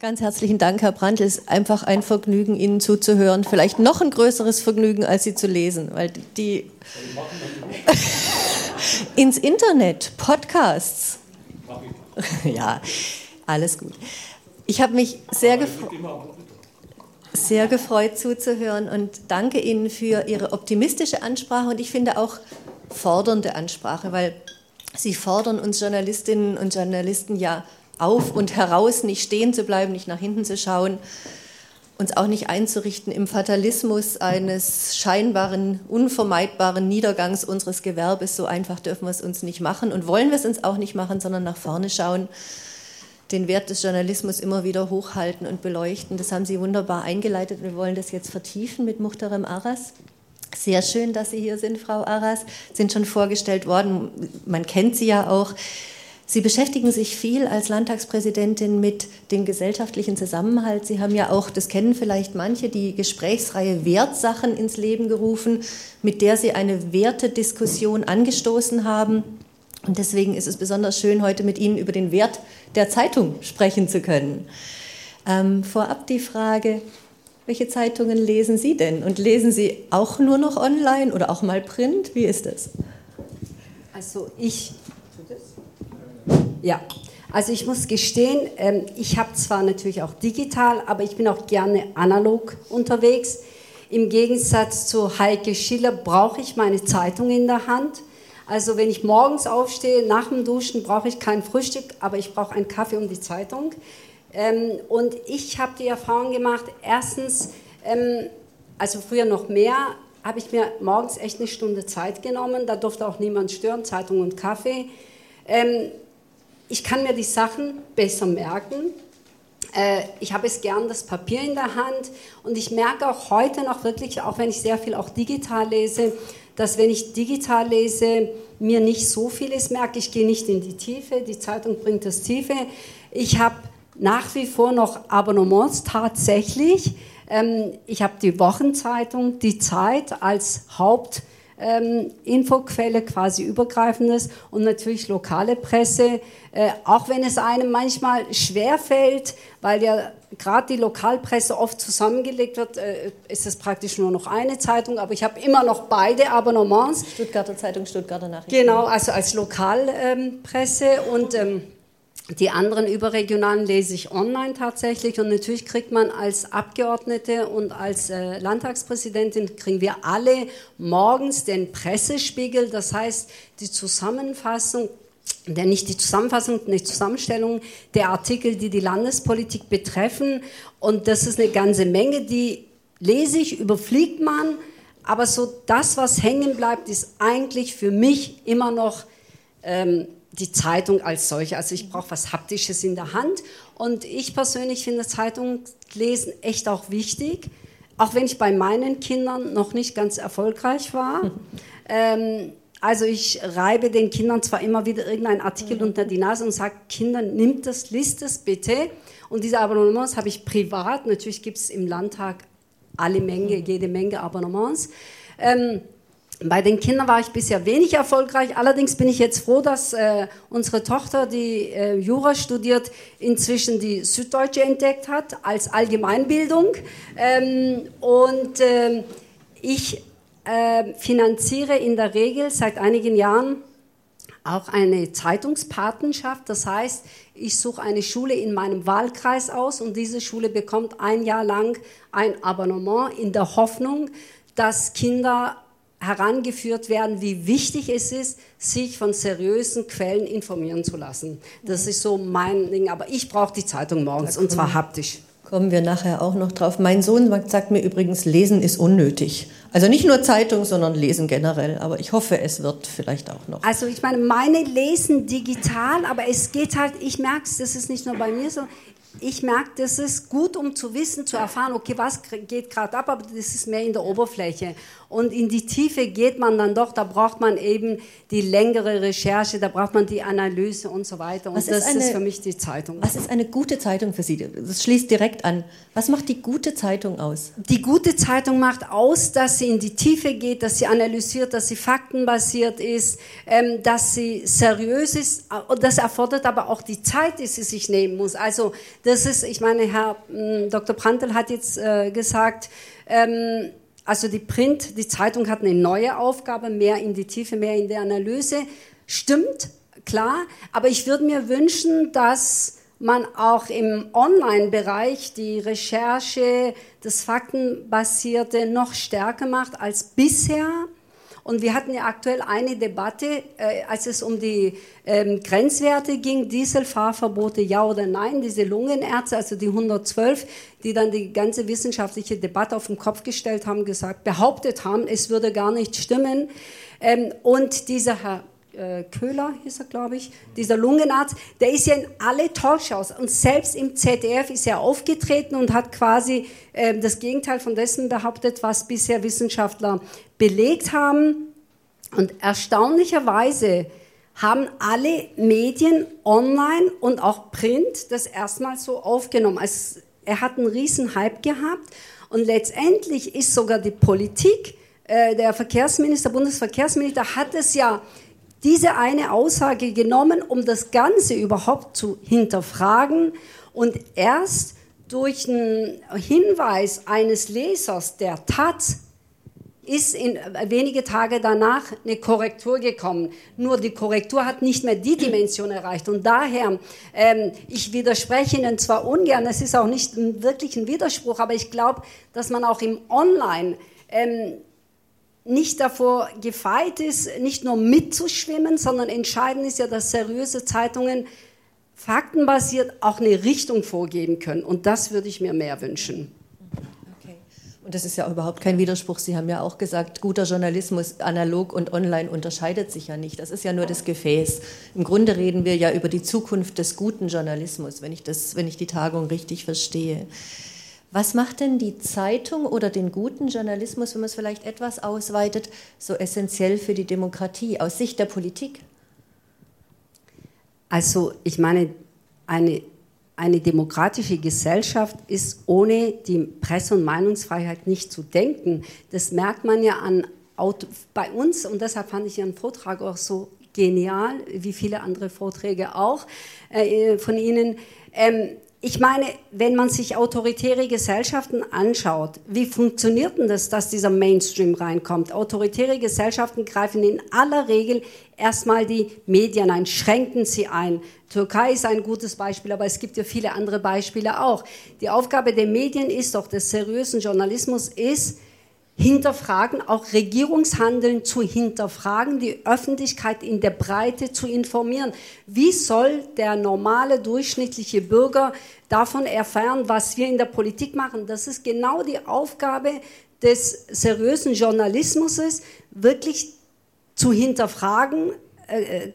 Ganz herzlichen Dank, Herr Brandl. Es ist einfach ein Vergnügen, Ihnen zuzuhören. Vielleicht noch ein größeres Vergnügen, als Sie zu lesen, weil die ins Internet, Podcasts. Ja, alles gut. Ich habe mich sehr gefreut sehr gefreut zuzuhören und danke Ihnen für Ihre optimistische Ansprache und ich finde auch fordernde Ansprache, weil Sie fordern uns Journalistinnen und Journalisten ja auf und heraus, nicht stehen zu bleiben, nicht nach hinten zu schauen, uns auch nicht einzurichten im Fatalismus eines scheinbaren, unvermeidbaren Niedergangs unseres Gewerbes. So einfach dürfen wir es uns nicht machen und wollen wir es uns auch nicht machen, sondern nach vorne schauen, den Wert des Journalismus immer wieder hochhalten und beleuchten. Das haben Sie wunderbar eingeleitet. Wir wollen das jetzt vertiefen mit Muhterem Aras. Sehr schön, dass Sie hier sind, Frau Aras. Sind schon vorgestellt worden. Man kennt Sie ja auch. Sie beschäftigen sich viel als Landtagspräsidentin mit dem gesellschaftlichen Zusammenhalt. Sie haben ja auch, das kennen vielleicht manche, die Gesprächsreihe Wertsachen ins Leben gerufen, mit der Sie eine Wertediskussion angestoßen haben. Und deswegen ist es besonders schön, heute mit Ihnen über den Wert der Zeitung sprechen zu können. Ähm, vorab die Frage, welche Zeitungen lesen Sie denn? Und lesen Sie auch nur noch online oder auch mal Print? Wie ist das? Also ich ja, also ich muss gestehen, ähm, ich habe zwar natürlich auch digital, aber ich bin auch gerne analog unterwegs. Im Gegensatz zu Heike Schiller brauche ich meine Zeitung in der Hand. Also wenn ich morgens aufstehe, nach dem Duschen brauche ich kein Frühstück, aber ich brauche einen Kaffee und die Zeitung. Ähm, und ich habe die Erfahrung gemacht, erstens, ähm, also früher noch mehr, habe ich mir morgens echt eine Stunde Zeit genommen. Da durfte auch niemand stören, Zeitung und Kaffee ich kann mir die Sachen besser merken. Äh, ich habe es gern das Papier in der Hand und ich merke auch heute noch wirklich, auch wenn ich sehr viel auch digital lese, dass wenn ich digital lese, mir nicht so vieles merke. Ich gehe nicht in die Tiefe, die Zeitung bringt das Tiefe. Ich habe nach wie vor noch Abonnements tatsächlich. Ähm, ich habe die Wochenzeitung, die Zeit als Haupt ähm, Infoquelle, quasi übergreifendes und natürlich lokale Presse, äh, auch wenn es einem manchmal schwer fällt, weil ja gerade die Lokalpresse oft zusammengelegt wird, äh, ist es praktisch nur noch eine Zeitung, aber ich habe immer noch beide Abonnements. Stuttgarter Zeitung, Stuttgarter Nachrichten. Genau, also als Lokalpresse ähm, und ähm, die anderen überregionalen lese ich online tatsächlich. Und natürlich kriegt man als Abgeordnete und als äh, Landtagspräsidentin, kriegen wir alle morgens den Pressespiegel, das heißt die Zusammenfassung, der nicht die Zusammenfassung, die Zusammenstellung der Artikel, die die Landespolitik betreffen. Und das ist eine ganze Menge, die lese ich, überfliegt man, aber so das, was hängen bleibt, ist eigentlich für mich immer noch ähm, die Zeitung als solche. Also ich brauche was Haptisches in der Hand. Und ich persönlich finde Zeitunglesen echt auch wichtig, auch wenn ich bei meinen Kindern noch nicht ganz erfolgreich war. ähm, also ich reibe den Kindern zwar immer wieder irgendeinen Artikel mhm. unter die Nase und sage, Kinder, nimmt das, liest es bitte. Und diese Abonnements habe ich privat. Natürlich gibt es im Landtag alle Menge, jede Menge Abonnements. Ähm, bei den Kindern war ich bisher wenig erfolgreich. Allerdings bin ich jetzt froh, dass äh, unsere Tochter, die äh, Jura studiert, inzwischen die Süddeutsche entdeckt hat als Allgemeinbildung. Ähm, und äh, ich äh, finanziere in der Regel seit einigen Jahren auch eine Zeitungspatenschaft. Das heißt, ich suche eine Schule in meinem Wahlkreis aus und diese Schule bekommt ein Jahr lang ein Abonnement in der Hoffnung, dass Kinder herangeführt werden, wie wichtig es ist, sich von seriösen Quellen informieren zu lassen. Das ist so mein Ding. Aber ich brauche die Zeitung morgens und zwar haptisch. Kommen wir nachher auch noch drauf. Mein Sohn sagt mir übrigens, Lesen ist unnötig. Also nicht nur Zeitung, sondern Lesen generell. Aber ich hoffe, es wird vielleicht auch noch. Also ich meine, meine lesen digital, aber es geht halt, ich merke es, das ist nicht nur bei mir so, ich merke, das ist gut, um zu wissen, zu erfahren, okay, was geht gerade ab, aber das ist mehr in der Oberfläche. Und in die Tiefe geht man dann doch, da braucht man eben die längere Recherche, da braucht man die Analyse und so weiter. Und was das ist, eine, ist für mich die Zeitung. Was ist eine gute Zeitung für Sie? Das schließt direkt an. Was macht die gute Zeitung aus? Die gute Zeitung macht aus, dass sie in die Tiefe geht, dass sie analysiert, dass sie faktenbasiert ist, ähm, dass sie seriös ist. Und das erfordert aber auch die Zeit, die sie sich nehmen muss. Also das ist, ich meine, Herr äh, Dr. Prantl hat jetzt äh, gesagt, ähm, also die Print, die Zeitung hat eine neue Aufgabe, mehr in die Tiefe, mehr in der Analyse. Stimmt, klar, aber ich würde mir wünschen, dass man auch im Online-Bereich die Recherche, das Faktenbasierte noch stärker macht als bisher. Und wir hatten ja aktuell eine Debatte, äh, als es um die ähm, Grenzwerte ging, Dieselfahrverbote, ja oder nein, diese Lungenärzte, also die 112, die dann die ganze wissenschaftliche Debatte auf den Kopf gestellt haben, gesagt, behauptet haben, es würde gar nicht stimmen. Ähm, und dieser Herr äh, Köhler hieß er, glaube ich, dieser Lungenarzt, der ist ja in alle Talkshows und selbst im ZDF ist er aufgetreten und hat quasi äh, das Gegenteil von dessen behauptet, was bisher Wissenschaftler belegt haben. Und erstaunlicherweise haben alle Medien online und auch Print das erstmal so aufgenommen. Also er hat einen riesen Hype gehabt und letztendlich ist sogar die Politik, äh, der Verkehrsminister, Bundesverkehrsminister hat es ja diese eine Aussage genommen, um das Ganze überhaupt zu hinterfragen und erst durch einen Hinweis eines Lesers der Taz ist in wenige Tage danach eine Korrektur gekommen. Nur die Korrektur hat nicht mehr die Dimension erreicht. Und daher, ähm, ich widerspreche Ihnen zwar ungern, es ist auch nicht wirklich ein Widerspruch, aber ich glaube, dass man auch im Online ähm, nicht davor gefeit ist, nicht nur mitzuschwimmen, sondern entscheidend ist ja, dass seriöse Zeitungen faktenbasiert auch eine Richtung vorgeben können. Und das würde ich mir mehr wünschen. Und das ist ja überhaupt kein Widerspruch. Sie haben ja auch gesagt, guter Journalismus analog und online unterscheidet sich ja nicht. Das ist ja nur das Gefäß. Im Grunde reden wir ja über die Zukunft des guten Journalismus, wenn ich, das, wenn ich die Tagung richtig verstehe. Was macht denn die Zeitung oder den guten Journalismus, wenn man es vielleicht etwas ausweitet, so essentiell für die Demokratie aus Sicht der Politik? Also ich meine, eine, eine demokratische Gesellschaft ist ohne die Presse- und Meinungsfreiheit nicht zu denken. Das merkt man ja an bei uns und deshalb fand ich Ihren Vortrag auch so genial, wie viele andere Vorträge auch äh, von Ihnen. Ähm, ich meine, wenn man sich autoritäre Gesellschaften anschaut, wie funktioniert denn das, dass dieser Mainstream reinkommt? Autoritäre Gesellschaften greifen in aller Regel erstmal die Medien ein, schränken sie ein. Türkei ist ein gutes Beispiel, aber es gibt ja viele andere Beispiele auch. Die Aufgabe der Medien ist doch, des seriösen Journalismus ist, hinterfragen, auch Regierungshandeln zu hinterfragen, die Öffentlichkeit in der Breite zu informieren. Wie soll der normale, durchschnittliche Bürger davon erfahren, was wir in der Politik machen? Das ist genau die Aufgabe des seriösen Journalismus, wirklich zu hinterfragen,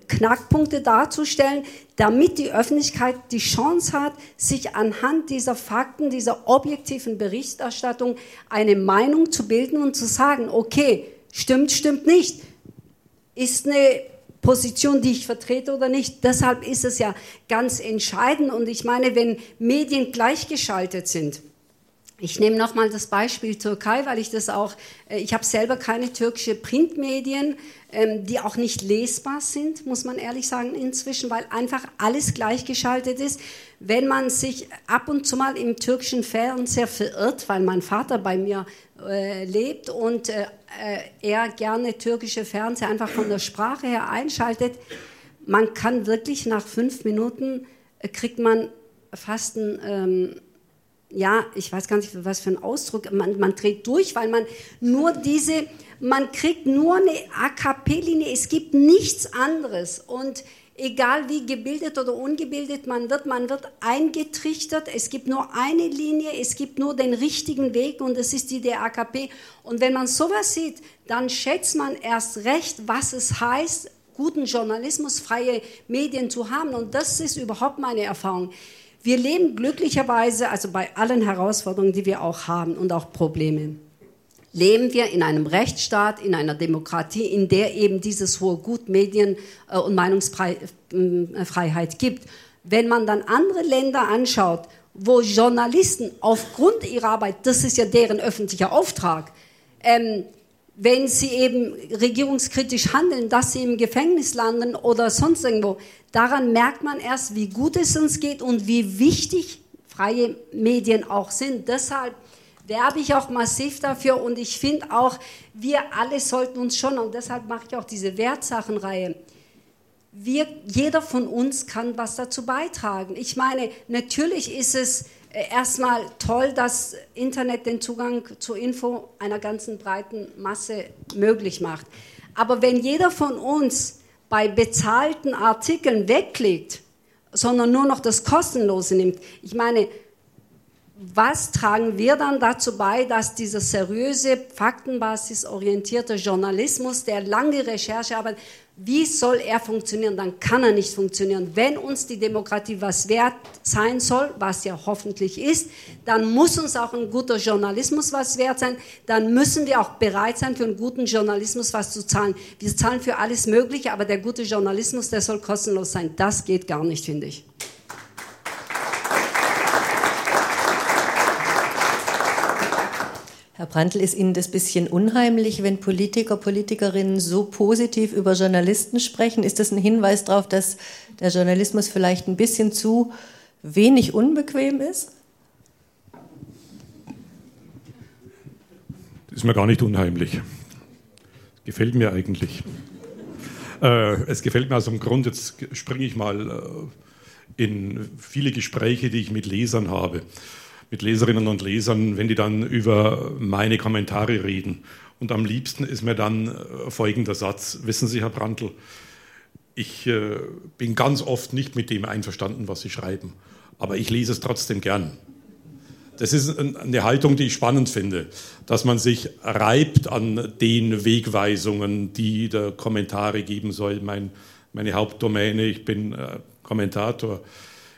Knackpunkte darzustellen, damit die Öffentlichkeit die Chance hat, sich anhand dieser Fakten, dieser objektiven Berichterstattung eine Meinung zu bilden und zu sagen, okay, stimmt, stimmt nicht. Ist eine Position, die ich vertrete oder nicht. Deshalb ist es ja ganz entscheidend. Und ich meine, wenn Medien gleichgeschaltet sind, ich nehme nochmal das Beispiel Türkei, weil ich das auch, äh, ich habe selber keine türkische Printmedien, ähm, die auch nicht lesbar sind, muss man ehrlich sagen inzwischen, weil einfach alles gleichgeschaltet ist. Wenn man sich ab und zu mal im türkischen Fernseher verirrt, weil mein Vater bei mir äh, lebt und äh, er gerne türkische Fernseher einfach von der Sprache her einschaltet, man kann wirklich nach fünf Minuten, kriegt man fast ein... Ähm, ja, ich weiß gar nicht, was für ein Ausdruck, man, man dreht durch, weil man nur diese, man kriegt nur eine AKP-Linie, es gibt nichts anderes. Und egal wie gebildet oder ungebildet man wird, man wird eingetrichtert, es gibt nur eine Linie, es gibt nur den richtigen Weg und das ist die der AKP. Und wenn man sowas sieht, dann schätzt man erst recht, was es heißt, guten Journalismus, freie Medien zu haben. Und das ist überhaupt meine Erfahrung. Wir leben glücklicherweise, also bei allen Herausforderungen, die wir auch haben und auch Problemen, leben wir in einem Rechtsstaat, in einer Demokratie, in der eben dieses hohe Gut Medien- äh, und Meinungsfreiheit gibt. Wenn man dann andere Länder anschaut, wo Journalisten aufgrund ihrer Arbeit, das ist ja deren öffentlicher Auftrag, ähm, wenn sie eben regierungskritisch handeln, dass sie im Gefängnis landen oder sonst irgendwo, daran merkt man erst, wie gut es uns geht und wie wichtig freie Medien auch sind. Deshalb werbe ich auch massiv dafür und ich finde auch, wir alle sollten uns schon, und deshalb mache ich auch diese Wertsachenreihe, wir, jeder von uns kann was dazu beitragen. Ich meine, natürlich ist es erstmal toll, dass Internet den Zugang zur Info einer ganzen breiten Masse möglich macht. Aber wenn jeder von uns bei bezahlten Artikeln wegklickt, sondern nur noch das Kostenlose nimmt, ich meine, was tragen wir dann dazu bei, dass dieser seriöse, faktenbasisorientierte Journalismus, der lange Recherchearbeit, wie soll er funktionieren? Dann kann er nicht funktionieren. Wenn uns die Demokratie was wert sein soll, was ja hoffentlich ist, dann muss uns auch ein guter Journalismus was wert sein. Dann müssen wir auch bereit sein, für einen guten Journalismus was zu zahlen. Wir zahlen für alles Mögliche, aber der gute Journalismus, der soll kostenlos sein. Das geht gar nicht, finde ich. Herr Brandl, ist Ihnen das bisschen unheimlich, wenn Politiker, Politikerinnen so positiv über Journalisten sprechen? Ist das ein Hinweis darauf, dass der Journalismus vielleicht ein bisschen zu wenig unbequem ist? Das ist mir gar nicht unheimlich. Gefällt mir eigentlich. Äh, es gefällt mir aus dem Grund, jetzt springe ich mal äh, in viele Gespräche, die ich mit Lesern habe mit Leserinnen und Lesern, wenn die dann über meine Kommentare reden. Und am liebsten ist mir dann äh, folgender Satz. Wissen Sie, Herr Brandl, ich äh, bin ganz oft nicht mit dem einverstanden, was Sie schreiben, aber ich lese es trotzdem gern. Das ist eine Haltung, die ich spannend finde, dass man sich reibt an den Wegweisungen, die der Kommentare geben soll. Mein, meine Hauptdomäne, ich bin äh, Kommentator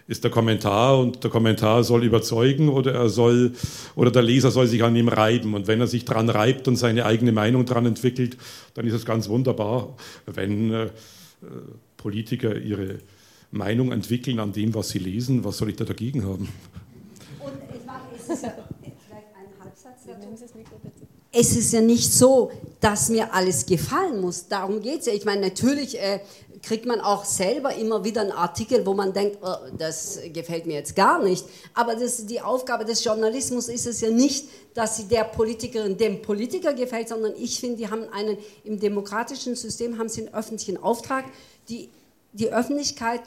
ist der Kommentar und der Kommentar soll überzeugen oder er soll oder der Leser soll sich an ihm reiben und wenn er sich dran reibt und seine eigene Meinung dran entwickelt, dann ist es ganz wunderbar, wenn äh, Politiker ihre Meinung entwickeln an dem, was sie lesen. Was soll ich da dagegen haben? Und es ist ja vielleicht ein Halbsatz dazu. Es ist ja nicht so, dass mir alles gefallen muss. Darum geht es ja. Ich meine, natürlich äh, kriegt man auch selber immer wieder einen Artikel, wo man denkt, oh, das gefällt mir jetzt gar nicht. Aber das, die Aufgabe des Journalismus ist es ja nicht, dass sie der Politikerin dem Politiker gefällt, sondern ich finde, die haben einen, im demokratischen System haben sie einen öffentlichen Auftrag, die, die Öffentlichkeit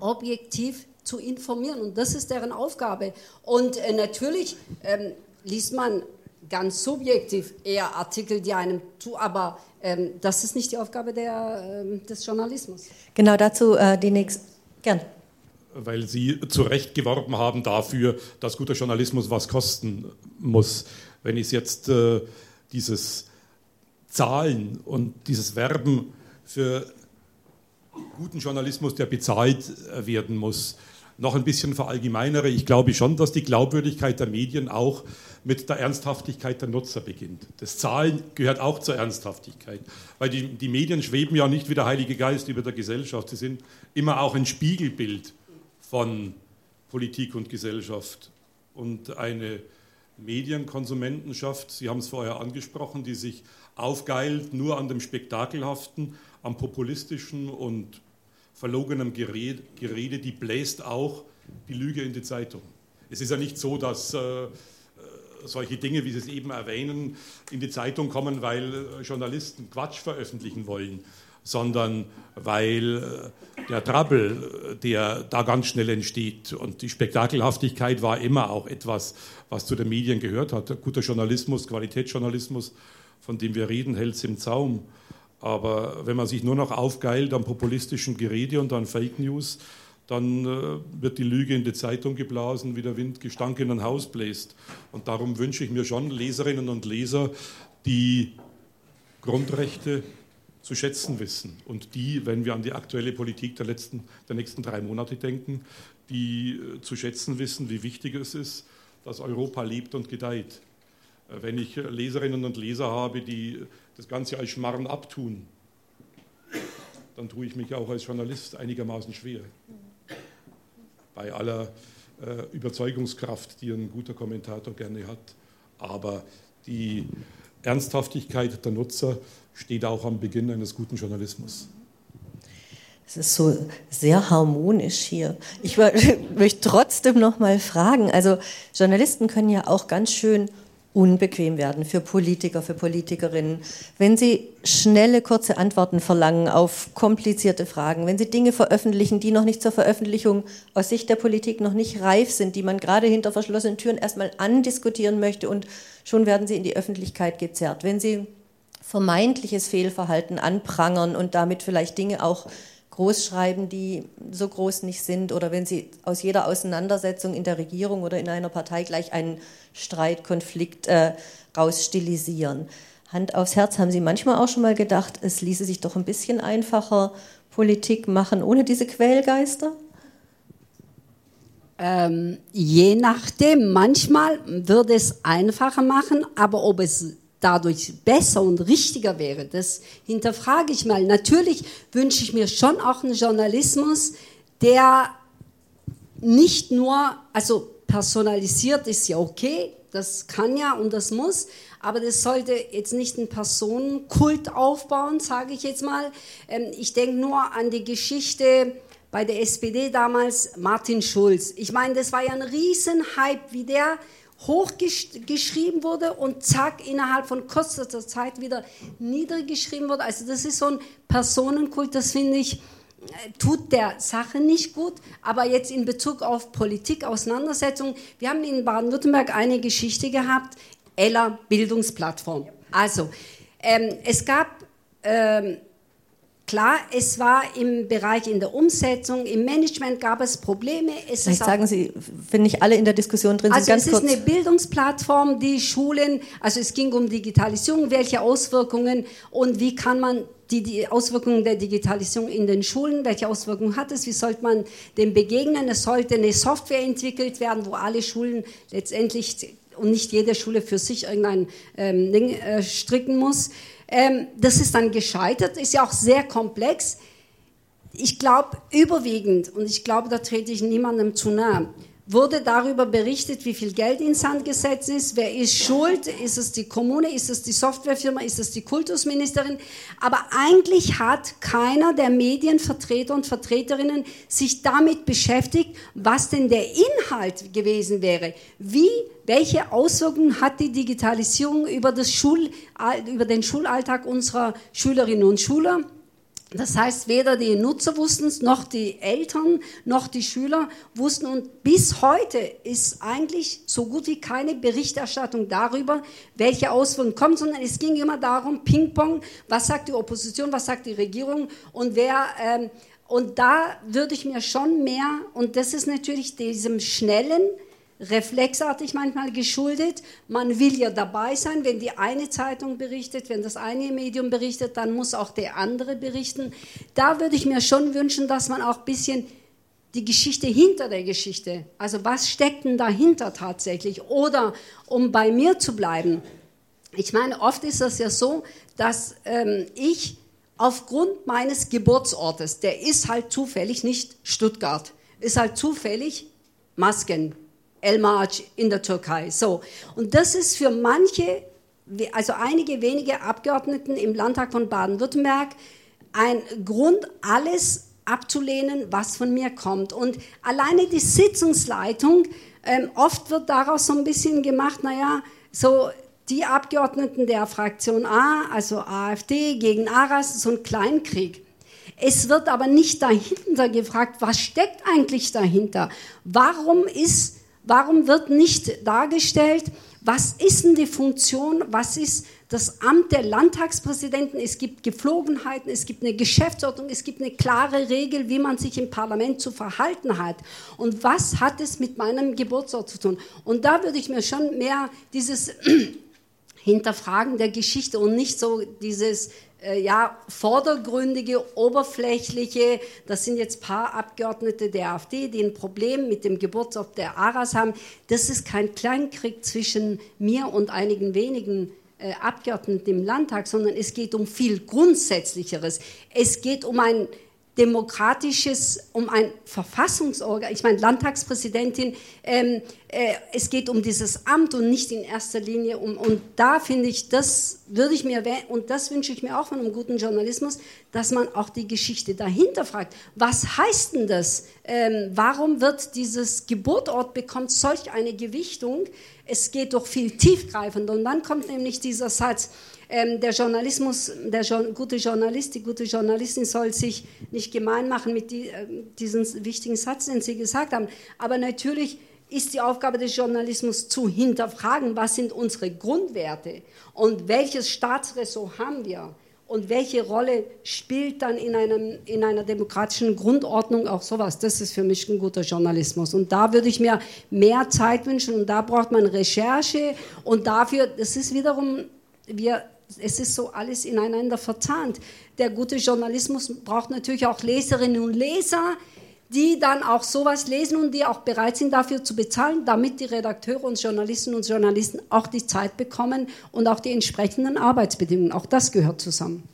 objektiv zu informieren. Und das ist deren Aufgabe. Und äh, natürlich ähm, liest man ganz subjektiv eher Artikel, die einem zu, aber ähm, das ist nicht die Aufgabe der, ähm, des Journalismus. Genau dazu äh, die nächste. Gern. Weil Sie zu Recht geworben haben dafür, dass guter Journalismus was kosten muss. Wenn ich jetzt äh, dieses Zahlen und dieses Werben für guten Journalismus, der bezahlt äh, werden muss, noch ein bisschen verallgemeinere, ich glaube schon, dass die Glaubwürdigkeit der Medien auch mit der Ernsthaftigkeit der Nutzer beginnt. Das Zahlen gehört auch zur Ernsthaftigkeit, weil die, die Medien schweben ja nicht wie der Heilige Geist über der Gesellschaft, sie sind immer auch ein Spiegelbild von Politik und Gesellschaft. Und eine Medienkonsumentenschaft, Sie haben es vorher angesprochen, die sich aufgeilt nur an dem Spektakelhaften, am populistischen und verlogenem Gerede, die bläst auch die Lüge in die Zeitung. Es ist ja nicht so, dass äh, solche Dinge, wie Sie es eben erwähnen, in die Zeitung kommen, weil äh, Journalisten Quatsch veröffentlichen wollen, sondern weil äh, der Trouble, äh, der da ganz schnell entsteht und die Spektakelhaftigkeit war immer auch etwas, was zu den Medien gehört hat. Guter Journalismus, Qualitätsjournalismus, von dem wir reden, hält es im Zaum. Aber wenn man sich nur noch aufgeilt am populistischen Gerede und an Fake News, dann äh, wird die Lüge in die Zeitung geblasen, wie der Wind Gestank in ein Haus bläst. Und darum wünsche ich mir schon Leserinnen und Leser, die Grundrechte zu schätzen wissen und die, wenn wir an die aktuelle Politik der, letzten, der nächsten drei Monate denken, die äh, zu schätzen wissen, wie wichtig es ist, dass Europa lebt und gedeiht. wenn ich Leserinnen und Leser habe, die das Ganze als Schmarren abtun, dann tue ich mich auch als Journalist einigermaßen schwer. Bei aller äh, Überzeugungskraft, die ein guter Kommentator gerne hat. Aber die Ernsthaftigkeit der Nutzer steht auch am Beginn eines guten Journalismus. Es ist so sehr harmonisch hier. Ich möchte trotzdem noch mal fragen. Also Journalisten können ja auch ganz schön unbequem werden für Politiker, für Politikerinnen, wenn sie schnelle, kurze Antworten verlangen auf komplizierte Fragen, wenn sie Dinge veröffentlichen, die noch nicht zur Veröffentlichung aus Sicht der Politik noch nicht reif sind, die man gerade hinter verschlossenen Türen erstmal andiskutieren möchte und schon werden sie in die Öffentlichkeit gezerrt. Wenn sie vermeintliches Fehlverhalten anprangern und damit vielleicht Dinge auch großschreiben, die so groß nicht sind, oder wenn Sie aus jeder Auseinandersetzung in der Regierung oder in einer Partei gleich einen Streitkonflikt äh, rausstilisieren. Hand aufs Herz, haben Sie manchmal auch schon mal gedacht, es ließe sich doch ein bisschen einfacher Politik machen ohne diese Quälgeister? Ähm, je nachdem, manchmal würde es einfacher machen, aber ob es dadurch besser und richtiger wäre, das hinterfrage ich mal. Natürlich wünsche ich mir schon auch einen Journalismus, der nicht nur, also personalisiert ist ja okay, das kann ja und das muss, aber das sollte jetzt nicht einen Personenkult aufbauen, sage ich jetzt mal. Ähm, ich denke nur an die Geschichte bei der SPD damals, Martin Schulz. Ich meine, das war ja ein Riesenhype, wie der hochgeschrieben wurde und zack, innerhalb von kurzer Zeit wieder niedergeschrieben wurde. Also das ist so ein Personenkult, das finde ich, äh, tut der Sache nicht gut. Aber jetzt in Bezug auf Politik, Auseinandersetzung, wir haben in Baden-Württemberg eine Geschichte gehabt, Ella Bildungsplattform. Also, ähm, es gab... Ähm, Klar, es war im Bereich in der Umsetzung, im Management gab es Probleme. Es Vielleicht sagen Sie, wenn nicht alle in der Diskussion drin also sind, ganz kurz. Also es ist eine Bildungsplattform, die Schulen, also es ging um Digitalisierung, welche Auswirkungen und wie kann man die, die Auswirkungen der Digitalisierung in den Schulen, welche Auswirkungen hat es, wie sollte man dem begegnen. Es sollte eine Software entwickelt werden, wo alle Schulen letztendlich und nicht jede Schule für sich irgendein ähm, Ding äh, stricken muss. Ähm, das ist dann gescheitert, ist ja auch sehr komplex. Ich glaube überwiegend, und ich glaube, da trete ich niemandem zu nahe, wurde darüber berichtet, wie viel Geld ins Sand gesetzt ist, wer ist schuld, ist es die Kommune, ist es die Softwarefirma, ist es die Kultusministerin. Aber eigentlich hat keiner der Medienvertreter und Vertreterinnen sich damit beschäftigt, was denn der Inhalt gewesen wäre. Wie, welche Auswirkungen hat die Digitalisierung über, das Schul, über den Schulalltag unserer Schülerinnen und Schüler? Das heißt, weder die Nutzer wussten es, noch die Eltern, noch die Schüler wussten. Und bis heute ist eigentlich so gut wie keine Berichterstattung darüber, welche Auswirkungen kommen, sondern es ging immer darum, Ping-Pong, was sagt die Opposition, was sagt die Regierung und wer... Ähm, und da würde ich mir schon mehr, und das ist natürlich diesem schnellen, reflexartig manchmal geschuldet. Man will ja dabei sein, wenn die eine Zeitung berichtet, wenn das eine Medium berichtet, dann muss auch der andere berichten. Da würde ich mir schon wünschen, dass man auch ein bisschen die Geschichte hinter der Geschichte, also was steckt denn dahinter tatsächlich? Oder um bei mir zu bleiben, ich meine, oft ist das ja so, dass ähm, ich aufgrund meines Geburtsortes, der ist halt zufällig nicht Stuttgart, ist halt zufällig Masken, Elmarc in der Türkei. So. Und das ist für manche, also einige wenige Abgeordneten im Landtag von Baden-Württemberg, ein Grund, alles abzulehnen, was von mir kommt. Und alleine die Sitzungsleitung, ähm, oft wird daraus so ein bisschen gemacht, naja, so die Abgeordneten der Fraktion A, also AfD gegen ARAS, so ein Kleinkrieg. Es wird aber nicht dahinter gefragt, was steckt eigentlich dahinter? Warum ist Warum wird nicht dargestellt, was ist denn die Funktion, was ist das Amt der Landtagspräsidenten? Es gibt Geflogenheiten, es gibt eine Geschäftsordnung, es gibt eine klare Regel, wie man sich im Parlament zu verhalten hat. Und was hat es mit meinem Geburtsort zu tun? Und da würde ich mir schon mehr dieses Hinterfragen der Geschichte und nicht so dieses äh, ja, vordergründige, oberflächliche, das sind jetzt paar Abgeordnete der AfD, die ein Problem mit dem Geburtsort der Aras haben. Das ist kein Kleinkrieg zwischen mir und einigen wenigen äh, Abgeordneten im Landtag, sondern es geht um viel Grundsätzlicheres. Es geht um ein demokratisches, um ein Verfassungsorgan. Ich meine, Landtagspräsidentin, ähm, äh, es geht um dieses Amt und nicht in erster Linie um. Und da finde ich, das würde ich mir, und das wünsche ich mir auch von einem guten Journalismus, dass man auch die Geschichte dahinter fragt. Was heißt denn das? Ähm, warum wird dieses Geburtort bekommt solch eine Gewichtung? Es geht doch viel tiefgreifender. Und dann kommt nämlich dieser Satz, ähm, der Journalismus, der jo gute Journalist, die gute Journalistin soll sich nicht gemein machen mit die, äh, diesem wichtigen Satz, den Sie gesagt haben. Aber natürlich ist die Aufgabe des Journalismus zu hinterfragen, was sind unsere Grundwerte und welches Staatsressort haben wir und welche Rolle spielt dann in, einem, in einer demokratischen Grundordnung auch sowas. Das ist für mich ein guter Journalismus. Und da würde ich mir mehr Zeit wünschen und da braucht man Recherche und dafür, das ist wiederum, wir es ist so alles ineinander verzahnt. Der gute Journalismus braucht natürlich auch Leserinnen und Leser, die dann auch sowas lesen und die auch bereit sind, dafür zu bezahlen, damit die Redakteure und Journalistinnen und Journalisten auch die Zeit bekommen und auch die entsprechenden Arbeitsbedingungen. Auch das gehört zusammen.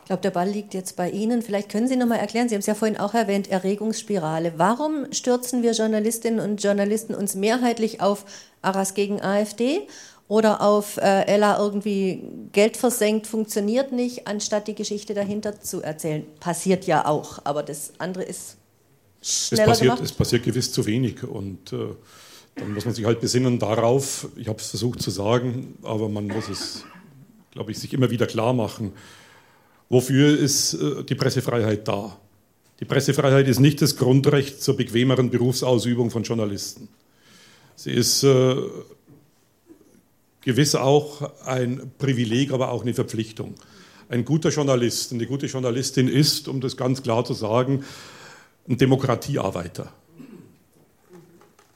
Ich glaube, der Ball liegt jetzt bei Ihnen. Vielleicht können Sie noch mal erklären, Sie haben es ja vorhin auch erwähnt, Erregungsspirale. Warum stürzen wir Journalistinnen und Journalisten uns mehrheitlich auf Aras gegen AfD oder auf äh, Ella irgendwie Geld versenkt, funktioniert nicht, anstatt die Geschichte dahinter zu erzählen. Passiert ja auch, aber das andere ist schneller es passiert, gemacht. Es passiert gewiss zu wenig und äh, dann muss man sich halt besinnen darauf, ich habe es versucht zu sagen, aber man muss es, glaube ich, sich immer wieder klar machen, wofür ist äh, die Pressefreiheit da? Die Pressefreiheit ist nicht das Grundrecht zur bequemeren Berufsausübung von Journalisten. Sie ist äh, gewiss auch ein Privileg, aber auch eine Verpflichtung. Ein guter Journalist, eine gute Journalistin ist, um das ganz klar zu sagen, ein Demokratiearbeiter.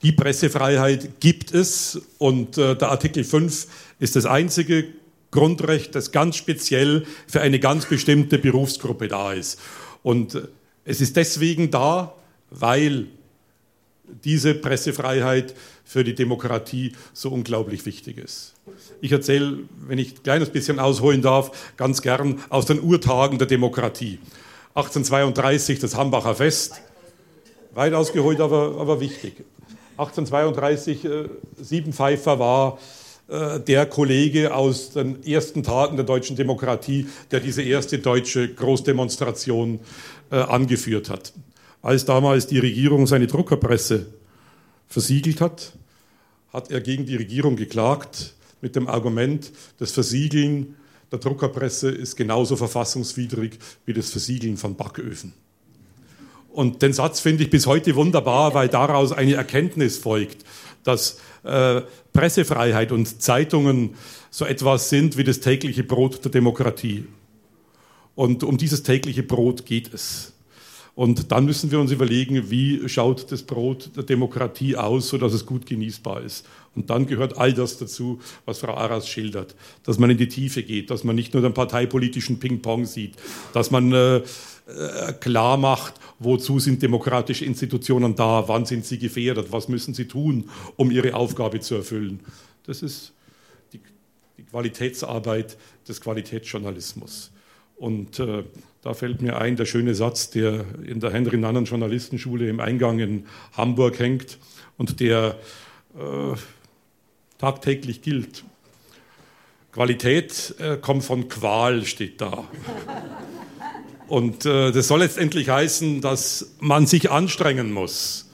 Die Pressefreiheit gibt es und äh, der Artikel 5 ist das einzige Grundrecht, das ganz speziell für eine ganz bestimmte Berufsgruppe da ist. Und äh, es ist deswegen da, weil diese Pressefreiheit für die Demokratie so unglaublich wichtig ist. Ich erzähle, wenn ich ein kleines bisschen ausholen darf, ganz gern aus den Urtagen der Demokratie. 1832 das Hambacher Fest, weit ausgeholt, aber, aber wichtig. 1832, äh, Siebenpfeifer war äh, der Kollege aus den ersten Tagen der deutschen Demokratie, der diese erste deutsche Großdemonstration äh, angeführt hat. Als damals die Regierung seine Druckerpresse versiegelt hat, hat er gegen die Regierung geklagt mit dem Argument, das Versiegeln der Druckerpresse ist genauso verfassungswidrig wie das Versiegeln von Backöfen. Und den Satz finde ich bis heute wunderbar, weil daraus eine Erkenntnis folgt, dass äh, Pressefreiheit und Zeitungen so etwas sind wie das tägliche Brot der Demokratie. Und um dieses tägliche Brot geht es. Und dann müssen wir uns überlegen, wie schaut das Brot der Demokratie aus, sodass es gut genießbar ist. Und dann gehört all das dazu, was Frau Aras schildert. Dass man in die Tiefe geht, dass man nicht nur den parteipolitischen Ping-Pong sieht, dass man äh, äh, klar macht, wozu sind demokratische Institutionen da, wann sind sie gefährdet, was müssen sie tun, um ihre Aufgabe zu erfüllen. Das ist die, die Qualitätsarbeit des Qualitätsjournalismus. Und äh, da fällt mir ein der schöne Satz, der in der Henry Nannen Journalistenschule im Eingang in Hamburg hängt und der äh, tagtäglich gilt. Qualität äh, kommt von Qual, steht da. Und äh, das soll letztendlich heißen, dass man sich anstrengen muss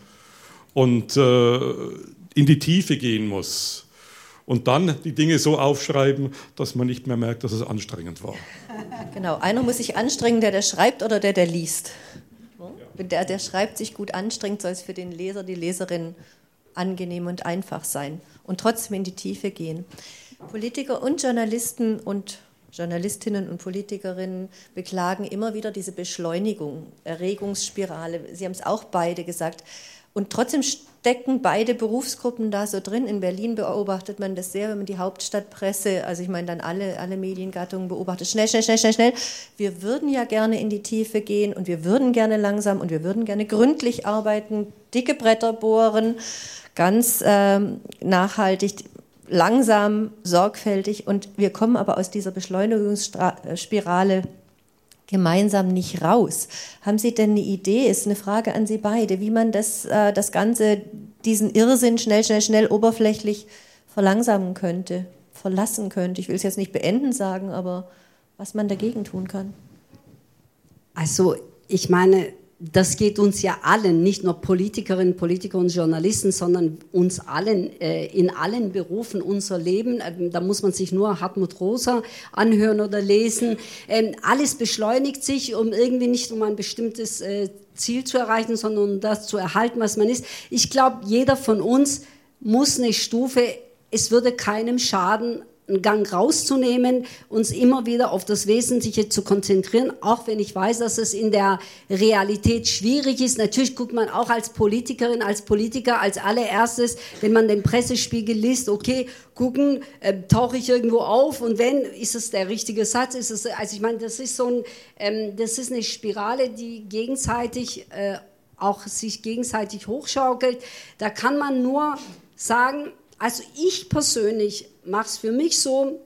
und äh, in die Tiefe gehen muss und dann die Dinge so aufschreiben, dass man nicht mehr merkt, dass es anstrengend war. Genau, einer muss sich anstrengen, der der schreibt oder der der liest. Wenn der, der schreibt, sich gut anstrengt, soll es für den Leser, die Leserin angenehm und einfach sein und trotzdem in die Tiefe gehen. Politiker und Journalisten und Journalistinnen und Politikerinnen beklagen immer wieder diese Beschleunigung, Erregungsspirale. Sie haben es auch beide gesagt. Und trotzdem stecken beide Berufsgruppen da so drin. In Berlin beobachtet man das sehr, wenn man die Hauptstadtpresse, also ich meine dann alle, alle Mediengattungen beobachtet. Schnell, schnell, schnell, schnell, schnell. Wir würden ja gerne in die Tiefe gehen und wir würden gerne langsam und wir würden gerne gründlich arbeiten, dicke Bretter bohren, ganz ähm, nachhaltig, langsam, sorgfältig. Und wir kommen aber aus dieser Beschleunigungsspirale gemeinsam nicht raus. Haben Sie denn eine Idee? Ist eine Frage an Sie beide, wie man das, äh, das Ganze, diesen Irrsinn schnell, schnell, schnell oberflächlich verlangsamen könnte, verlassen könnte. Ich will es jetzt nicht beenden sagen, aber was man dagegen tun kann. Also ich meine, das geht uns ja allen, nicht nur Politikerinnen, Politiker und Journalisten, sondern uns allen äh, in allen Berufen unser Leben. Ähm, da muss man sich nur Hartmut Rosa anhören oder lesen. Ähm, alles beschleunigt sich, um irgendwie nicht um ein bestimmtes äh, Ziel zu erreichen, sondern um das zu erhalten, was man ist. Ich glaube, jeder von uns muss eine Stufe, es würde keinem schaden, einen Gang rauszunehmen, uns immer wieder auf das Wesentliche zu konzentrieren, auch wenn ich weiß, dass es in der Realität schwierig ist. Natürlich guckt man auch als Politikerin, als Politiker als allererstes, wenn man den Pressespiegel liest, okay, gucken, äh, tauche ich irgendwo auf und wenn, ist es der richtige Satz, ist es, also ich meine, das ist so ein, ähm, das ist eine Spirale, die gegenseitig äh, auch sich gegenseitig hochschaukelt. Da kann man nur sagen, also ich persönlich mache es für mich so,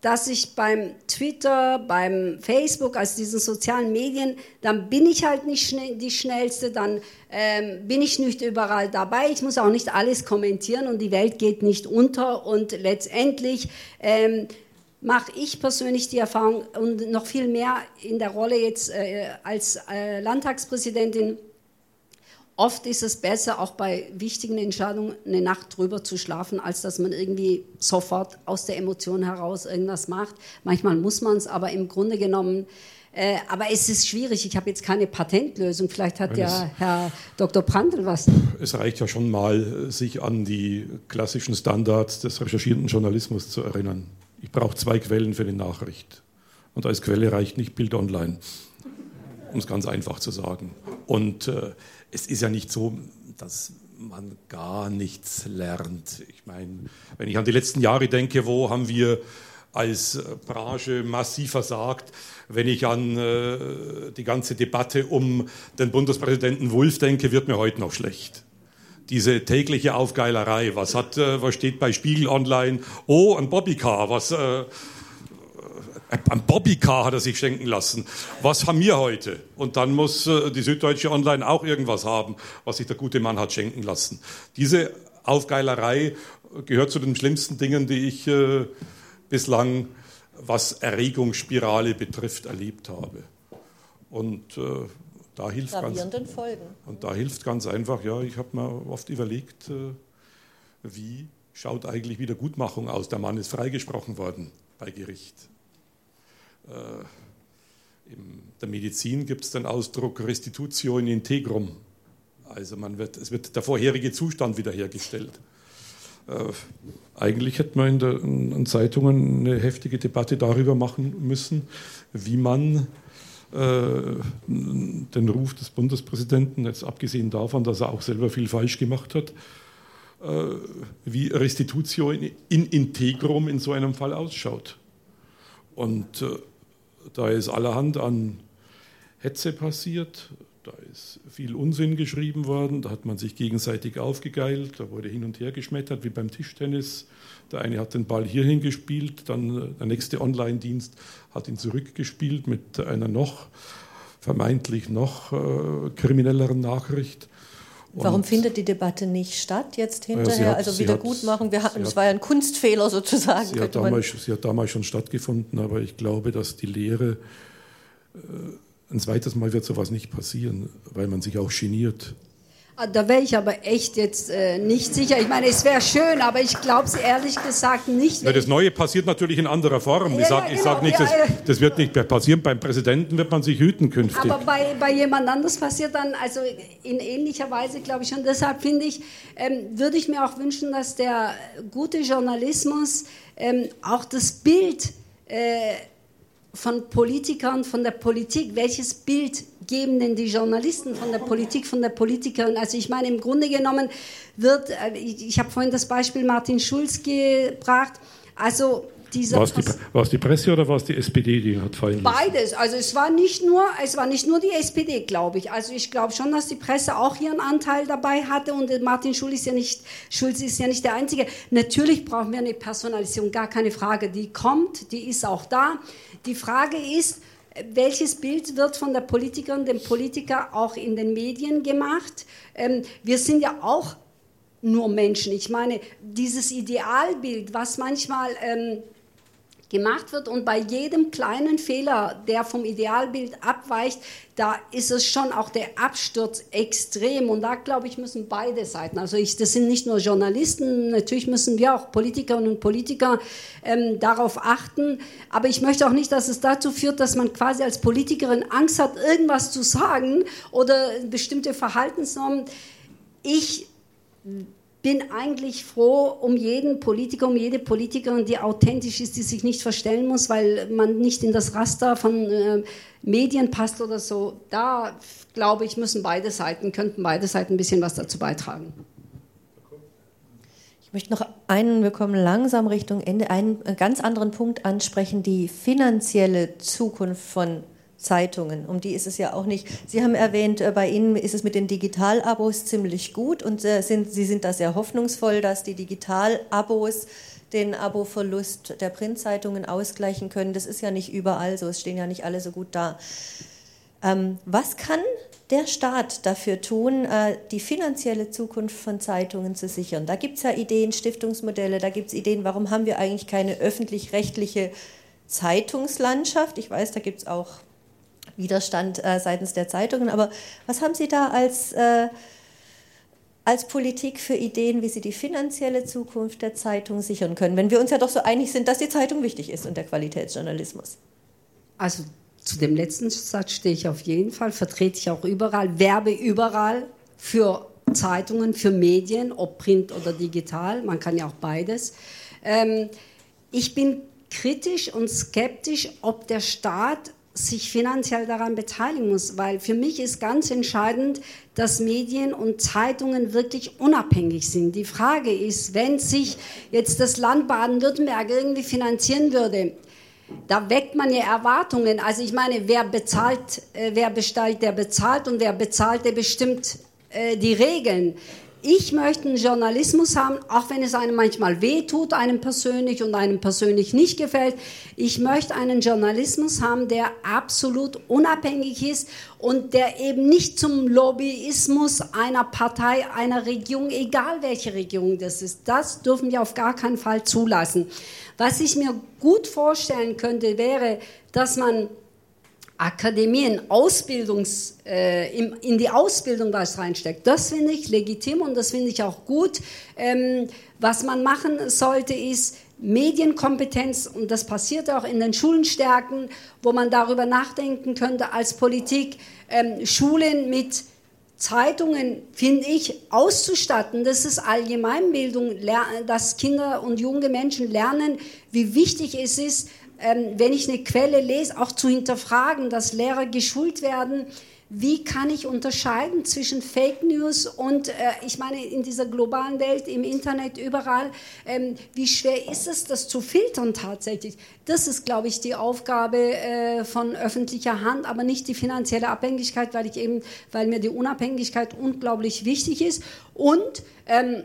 dass ich beim Twitter, beim Facebook, also diesen sozialen Medien, dann bin ich halt nicht schnell, die Schnellste, dann ähm, bin ich nicht überall dabei, ich muss auch nicht alles kommentieren und die Welt geht nicht unter. Und letztendlich ähm, mache ich persönlich die Erfahrung und noch viel mehr in der Rolle jetzt äh, als äh, Landtagspräsidentin, Oft ist es besser, auch bei wichtigen Entscheidungen eine Nacht drüber zu schlafen, als dass man irgendwie sofort aus der Emotion heraus irgendwas macht. Manchmal muss man es, aber im Grunde genommen, äh, aber es ist schwierig. Ich habe jetzt keine Patentlösung. Vielleicht hat ja Herr Dr. Prandl was. Es reicht ja schon mal, sich an die klassischen Standards des recherchierenden Journalismus zu erinnern. Ich brauche zwei Quellen für die Nachricht. Und als Quelle reicht nicht Bild Online, um es ganz einfach zu sagen. Und äh, es ist ja nicht so, dass man gar nichts lernt. Ich meine, wenn ich an die letzten Jahre denke, wo haben wir als Branche massiv versagt, wenn ich an äh, die ganze Debatte um den Bundespräsidenten Wulff denke, wird mir heute noch schlecht. Diese tägliche Aufgeilerei, was, hat, äh, was steht bei Spiegel Online? Oh, ein Bobbycar, was... Äh, ein Bobbycar hat er sich schenken lassen. Was haben wir heute? Und dann muss äh, die Süddeutsche Online auch irgendwas haben, was sich der gute Mann hat schenken lassen. Diese Aufgeilerei gehört zu den schlimmsten Dingen, die ich äh, bislang, was Erregungsspirale betrifft, erlebt habe. Und äh, da hilft ganz, und da hilft ganz einfach, ja, ich habe mir oft überlegt, äh, wie schaut eigentlich Wiedergutmachung aus? Der Mann ist freigesprochen worden bei Gericht. Äh, in der Medizin gibt es den Ausdruck Restitutio in integrum. Also man wird, es wird der vorherige Zustand wiederhergestellt. Äh, eigentlich hätte man in, der, in, Zeitungen eine heftige Debatte darüber machen müssen, wie man äh, den Ruf des Bundespräsidenten, jetzt abgesehen davon, dass er auch selber viel falsch gemacht hat, äh, wie Restitutio in, in, integrum in so einem Fall ausschaut. Und da ist allerhand an Hetze passiert, da ist viel Unsinn geschrieben worden, da hat man sich gegenseitig aufgegeilt, da wurde hin und her geschmettert, wie beim Tischtennis. Der eine hat den Ball hierhin gespielt, dann äh, der nächste Online-Dienst hat ihn zurückgespielt mit einer noch vermeintlich noch äh, kriminelleren Nachricht. Warum findet die Debatte nicht statt jetzt hinterher? Hat, also Wiedergutmachung, wir hatten, es war ja ein Kunstfehler sozusagen. Sie hat, damals, sie hat, damals, schon stattgefunden, aber ich glaube, dass die Lehre, äh, ein zweites Mal wird sowas nicht passieren, weil man sich auch geniert. Ah, da wäre ich aber echt jetzt äh, nicht sicher. Ich meine, es wäre schön, aber ich glaube es ehrlich gesagt nicht. Ja, das Neue passiert natürlich in anderer Form. Ja, ich sage ja, genau, sag nicht, das, das, wird nicht passieren. Beim Präsidenten wird man sich hüten künftig. Aber bei, bei jemand anders passiert dann, also in ähnlicher Weise, glaube ich schon. Deshalb finde ich, ähm, würde ich mir auch wünschen, dass der gute Journalismus ähm, auch das Bild äh, von Politikern, von der Politik, welches Bild geben denn die Journalisten von der Politik, von der Politikerin? Also ich meine, im Grunde genommen wird, äh, ich, ich habe vorhin das Beispiel Martin Schulz gebracht, also war es, die, war es die Presse oder war es die SPD, die hat fallen? Beides. Also es war nicht nur, es war nicht nur die SPD, glaube ich. Also ich glaube schon, dass die Presse auch ihren Anteil dabei hatte und Martin Schulz ist ja nicht, Schulz ist ja nicht der Einzige. Natürlich brauchen wir eine Personalisierung, gar keine Frage. Die kommt, die ist auch da. Die Frage ist, welches Bild wird von der Politikerin, dem Politiker auch in den Medien gemacht? Ähm, wir sind ja auch nur Menschen. Ich meine, dieses Idealbild, was manchmal ähm, gemacht wird. Und bei jedem kleinen Fehler, der vom Idealbild abweicht, da ist es schon auch der Absturz extrem. Und da glaube ich müssen beide Seiten, also ich, das sind nicht nur Journalisten, natürlich müssen wir auch Politikerinnen und Politiker ähm, darauf achten, aber ich möchte auch nicht, dass es dazu führt, dass man quasi als Politikerin Angst hat, irgendwas zu sagen oder bestimmte Verhaltensnormen. Ich bin eigentlich froh um jeden Politiker, um jede Politikerin, die authentisch ist, die sich nicht verstellen muss, weil man nicht in das Raster von äh, Medien passt oder so. Da glaube ich, müssen beide Seiten, könnten beide Seiten ein bisschen was dazu beitragen. Ich möchte noch einen, wir kommen langsam Richtung Ende, einen ganz anderen Punkt ansprechen, die finanzielle Zukunft von Zeitungen. Um die ist es ja auch nicht. Sie haben erwähnt, äh, bei Ihnen ist es mit den Digitalabos ziemlich gut und äh, sind, Sie sind da sehr hoffnungsvoll, dass die Digitalabos den Aboverlust der Printzeitungen ausgleichen können. Das ist ja nicht überall so, es stehen ja nicht alle so gut da. Ähm, was kann der Staat dafür tun, äh, die finanzielle Zukunft von Zeitungen zu sichern? Da gibt es ja Ideen, Stiftungsmodelle, da gibt es Ideen, warum haben wir eigentlich keine öffentlich-rechtliche Zeitungslandschaft? Ich weiß, da gibt es auch Widerstand äh, seitens der Zeitungen. Aber was haben Sie da als, äh, als Politik für Ideen, wie Sie die finanzielle Zukunft der Zeitung sichern können, wenn wir uns ja doch so einig sind, dass die Zeitung wichtig ist und der Qualitätsjournalismus? Also zu dem letzten Satz stehe ich auf jeden Fall, vertrete ich auch überall, werbe überall für Zeitungen, für Medien, ob print oder digital, man kann ja auch beides. Ähm, ich bin kritisch und skeptisch, ob der Staat sich finanziell daran beteiligen muss, weil für mich ist ganz entscheidend, dass Medien und Zeitungen wirklich unabhängig sind. Die Frage ist, wenn sich jetzt das Land Baden-Württemberg irgendwie finanzieren würde, da weckt man ja Erwartungen. Also ich meine, wer bezahlt, äh, wer bestellt, der bezahlt und wer bezahlt, der bestimmt äh, die Regeln. Ich möchte einen Journalismus haben, auch wenn es einem manchmal wehtut, einem persönlich und einem persönlich nicht gefällt. Ich möchte einen Journalismus haben, der absolut unabhängig ist und der eben nicht zum Lobbyismus einer Partei, einer Regierung, egal welche Regierung das ist, das dürfen wir auf gar keinen Fall zulassen. Was ich mir gut vorstellen könnte, wäre, dass man Akademien, Ausbildungs, äh, in, in, die Ausbildung was reinsteckt. Das finde ich legitim und das finde ich auch gut. Ähm, was man machen sollte, ist Medienkompetenz, und das passiert auch in den Schulen stärken, wo man darüber nachdenken könnte als Politik, ähm, Schulen mit Zeitungen, finde ich, auszustatten. Das ist Allgemeinbildung, dass Kinder und junge Menschen lernen, wie wichtig es ist, ähm, wenn ich eine Quelle lese, auch zu hinterfragen, dass Lehrer geschult werden, wie kann ich unterscheiden zwischen Fake News und, äh, ich meine, in dieser globalen Welt, im Internet, überall, ähm, wie schwer ist es, das zu filtern tatsächlich? Das ist, glaube ich, die Aufgabe äh, von öffentlicher Hand, aber nicht die finanzielle Abhängigkeit, weil ich eben, weil mir die Unabhängigkeit unglaublich wichtig ist. Und ähm,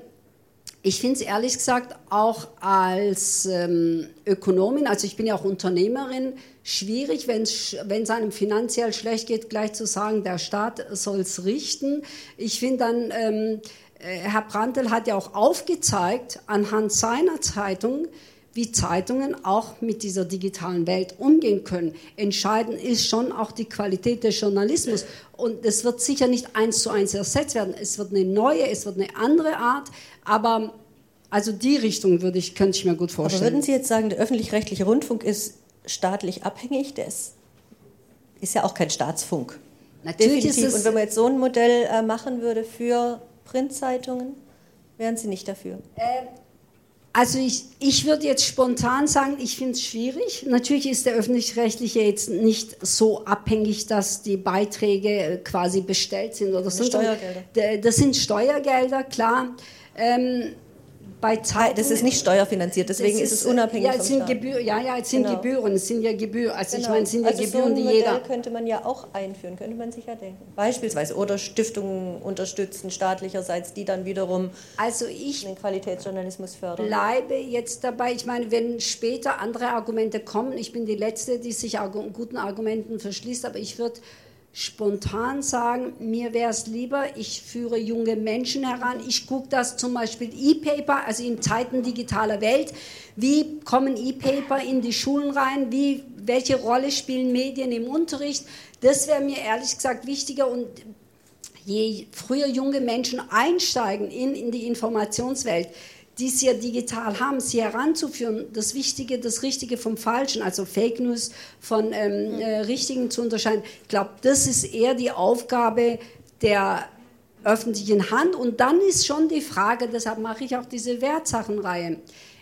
ich finde es ehrlich gesagt auch als ähm, Ökonomin, also ich bin ja auch Unternehmerin, schwierig, wenn es einem finanziell schlecht geht, gleich zu sagen, der Staat soll es richten. Ich finde dann, ähm, äh, Herr Brandl hat ja auch aufgezeigt anhand seiner Zeitung, wie Zeitungen auch mit dieser digitalen Welt umgehen können. Entscheidend ist schon auch die Qualität des Journalismus. Und es wird sicher nicht eins zu eins ersetzt werden. Es wird eine neue, es wird eine andere Art. Aber also die Richtung würde ich, könnte ich mir gut vorstellen. Aber würden Sie jetzt sagen, der öffentlich-rechtliche Rundfunk ist staatlich abhängig? Der ist, ist ja auch kein Staatsfunk. Natürlich Definitiv. ist es. Und wenn man jetzt so ein Modell äh, machen würde für Printzeitungen, wären Sie nicht dafür? Äh, Also ich, ich würde jetzt spontan sagen, ich finde es schwierig. Natürlich ist der öffentlich-rechtliche jetzt nicht so abhängig, dass die Beiträge äh, quasi bestellt sind oder so. Steuergelder. Das sind Steuergelder, klar. Ähm, bei Zeiten, das ist nicht steuerfinanziert, deswegen ist, ist, es unabhängig ja, es sind Gebühr, ja, ja, es sind genau. Gebühren, es sind ja Gebühren, also genau. ich meine, es sind ja also Gebühren, so ein die jeder... könnte man ja auch einführen, könnte man sich ja denken. Beispielsweise, oder Stiftungen unterstützen staatlicherseits, die dann wiederum also ich den Qualitätsjournalismus fördern. bleibe jetzt dabei, ich meine, wenn später andere Argumente kommen, ich bin die Letzte, die sich guten Argumenten verschließt, aber ich würde spontan sagen, mir wäre es lieber, ich führe junge Menschen heran. Ich gucke das zum Beispiel E-Paper, also in Zeiten digitaler Welt. Wie kommen E-Paper in die Schulen rein? Wie, welche Rolle spielen Medien im Unterricht? Das wäre mir ehrlich gesagt wichtiger und je früher junge Menschen einsteigen in, in die Informationswelt, die es ja digital haben, sie heranzuführen, das Wichtige, das Richtige vom Falschen, also Fake News von ähm, äh, Richtigen zu unterscheiden. Ich glaube, das ist eher die Aufgabe der öffentlichen Hand. Und dann ist schon die Frage, deshalb mache ich auch diese Wertsachenreihe.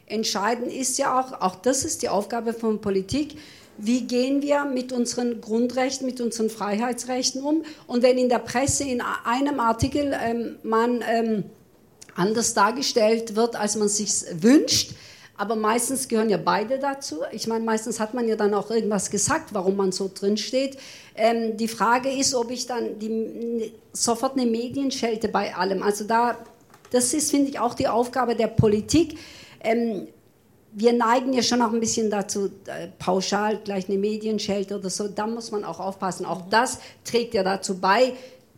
Entscheidend ist ja auch, auch das ist die Aufgabe von Politik, wie gehen wir mit unseren Grundrechten, mit unseren Freiheitsrechten um? Und wenn in der Presse in einem Artikel ähm, man ähm, anders dargestellt wird, als man sich wünscht. Aber meistens gehören ja beide dazu. Ich meine, meistens hat man ja dann auch irgendwas gesagt, warum man so drin steht. Ähm, die Frage ist, ob ich dann die, sofort eine Medienschelte bei allem. Also da, das ist, finde ich, auch die Aufgabe der Politik. Ähm, wir neigen ja schon auch ein bisschen dazu, äh, pauschal gleich eine Medienschelte oder so. Da muss man auch aufpassen. Auch das trägt ja dazu bei,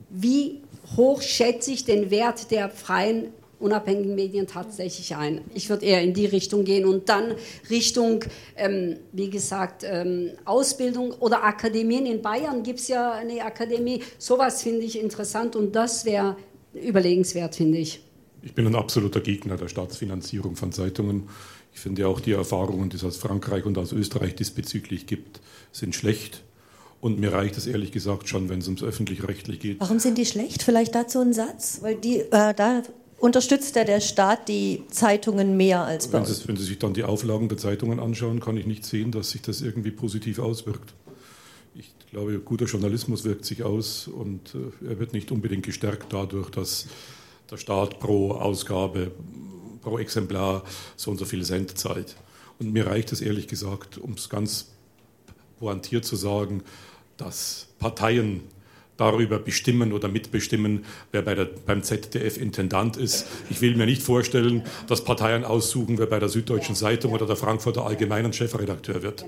wie hoch schätze ich den Wert der freien unabhängigen Medien tatsächlich ein. Ich würde eher in die Richtung gehen und dann Richtung, ähm, wie gesagt, ähm, Ausbildung oder Akademien. In Bayern gibt es ja eine Akademie. Sowas finde ich interessant und das wäre überlegenswert, finde ich. Ich bin ein absoluter Gegner der Staatsfinanzierung von Zeitungen. Ich finde auch die Erfahrungen, die es aus Frankreich und aus Österreich diesbezüglich gibt, sind schlecht. Und mir reicht es ehrlich gesagt schon, wenn es ums öffentlich-rechtlich geht. Warum sind die schlecht? Vielleicht dazu ein Satz, weil die äh, da unterstützt ja der Staat die Zeitungen mehr als bei wenn Sie, wenn Sie sich dann die Auflagen der Zeitungen anschauen, kann ich nicht sehen, dass sich das irgendwie positiv auswirkt. Ich glaube, guter Journalismus wirkt sich aus und äh, er wird nicht unbedingt gestärkt dadurch, dass der Staat pro Ausgabe, pro Exemplar so und so viel Cent zahlt. Und mir reicht es ehrlich gesagt, um es ganz pointiert zu sagen, dass Parteien darüber bestimmen oder mitbestimmen, wer bei der, beim ZDF Intendant ist. Ich will mir nicht vorstellen, dass Parteien aussuchen, wer bei der Süddeutschen Zeitung oder der Frankfurter Allgemeinen Chefredakteur wird.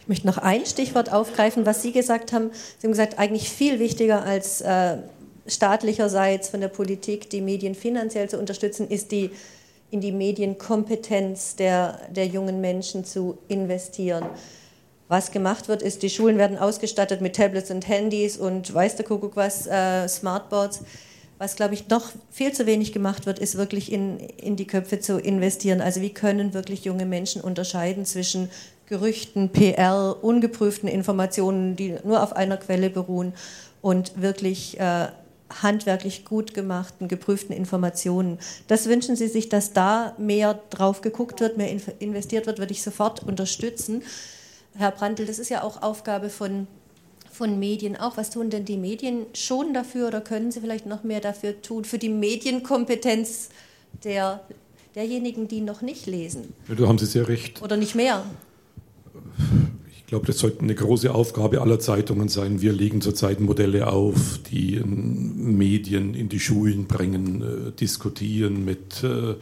Ich möchte noch ein Stichwort aufgreifen, was Sie gesagt haben. Sie haben gesagt, eigentlich viel wichtiger als äh, staatlicherseits von der Politik die Medien finanziell zu unterstützen, ist die in die Medienkompetenz der, der jungen Menschen zu investieren. Was gemacht wird, ist, die Schulen werden ausgestattet mit Tablets und Handys und weiß der Kuckuck was, äh, Smartboards. Was, glaube ich, noch viel zu wenig gemacht wird, ist wirklich in, in die Köpfe zu investieren. Also wie können wirklich junge Menschen unterscheiden zwischen Gerüchten, PR, ungeprüften Informationen, die nur auf einer Quelle beruhen und wirklich äh, handwerklich gut gemachten, geprüften Informationen. Das wünschen Sie sich, dass da mehr drauf geguckt wird, mehr investiert wird, würde ich sofort unterstützen. Herr Brandl, das ist ja auch Aufgabe von, von Medien auch. Was tun denn die Medien schon dafür oder können sie vielleicht noch mehr dafür tun, für die Medienkompetenz der, derjenigen, die noch nicht lesen? Ja, da haben Sie sehr recht. Oder nicht mehr? Ich glaube, das sollte eine große Aufgabe aller Zeitungen sein. Wir legen zurzeit Modelle auf, die Medien in die Schulen bringen, äh, diskutieren mit äh,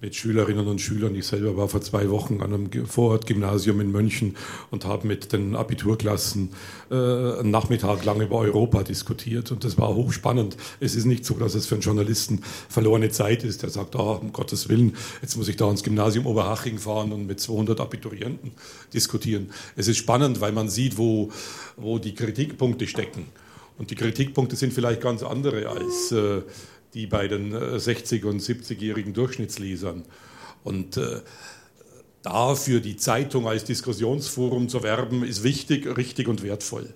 mit Schülerinnen und Schülern. Ich selber war vor zwei Wochen an einem Vorortgymnasium in München und habe mit den Abiturklassen äh, einen Nachmittag lang über Europa diskutiert und das war hochspannend. Es ist nicht so, dass es für einen Journalisten verlorene Zeit ist. Der sagt, ah, um Gottes Willen, jetzt muss ich da ins Gymnasium Oberhaching fahren und mit 200 Abiturienten diskutieren. Es ist spannend, weil man sieht, wo, wo die Kritikpunkte stecken. Und die Kritikpunkte sind vielleicht ganz andere als äh, die bei den 60- äh, und 70-jährigen Durchschnittslesern. Und äh, dafür die Zeitung als Diskussionsforum zu werben, ist wichtig, richtig und wertvoll.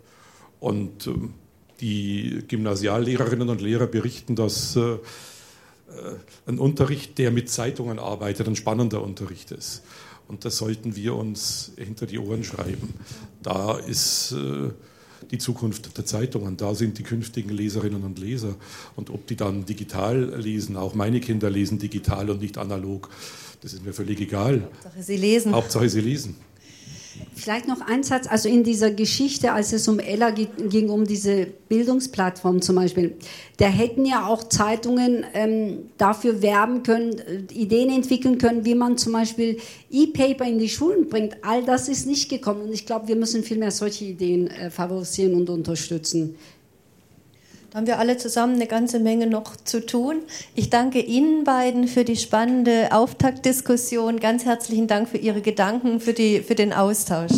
Und ähm, die Gymnasiallehrerinnen und Lehrer berichten, dass äh, ein Unterricht, der mit Zeitungen arbeitet, ein spannender Unterricht ist. Und das sollten wir uns hinter die Ohren schreiben. Da ist äh, die Zukunft der Zeitungen, da sind die künftigen Leserinnen und Leser. Und ob die dann digital lesen, auch meine Kinder lesen digital und nicht analog, das ist mir völlig egal. Hauptsache sie lesen. Hauptsache sie lesen. Vielleicht noch ein Satz, also in dieser Geschichte, als es um Ella ging, um diese Bildungsplattform zum Beispiel, da hätten ja auch Zeitungen ähm, dafür werben können, äh, Ideen entwickeln können, wie man zum Beispiel E-Paper in die Schulen bringt. All das ist nicht gekommen und ich glaube, wir müssen vielmehr solche Ideen äh, favorisieren und unterstützen. Da haben wir alle zusammen eine ganze Menge noch zu tun. Ich danke Ihnen beiden für die spannende Auftaktdiskussion. Ganz herzlichen Dank für Ihre Gedanken, für, die, für den Austausch.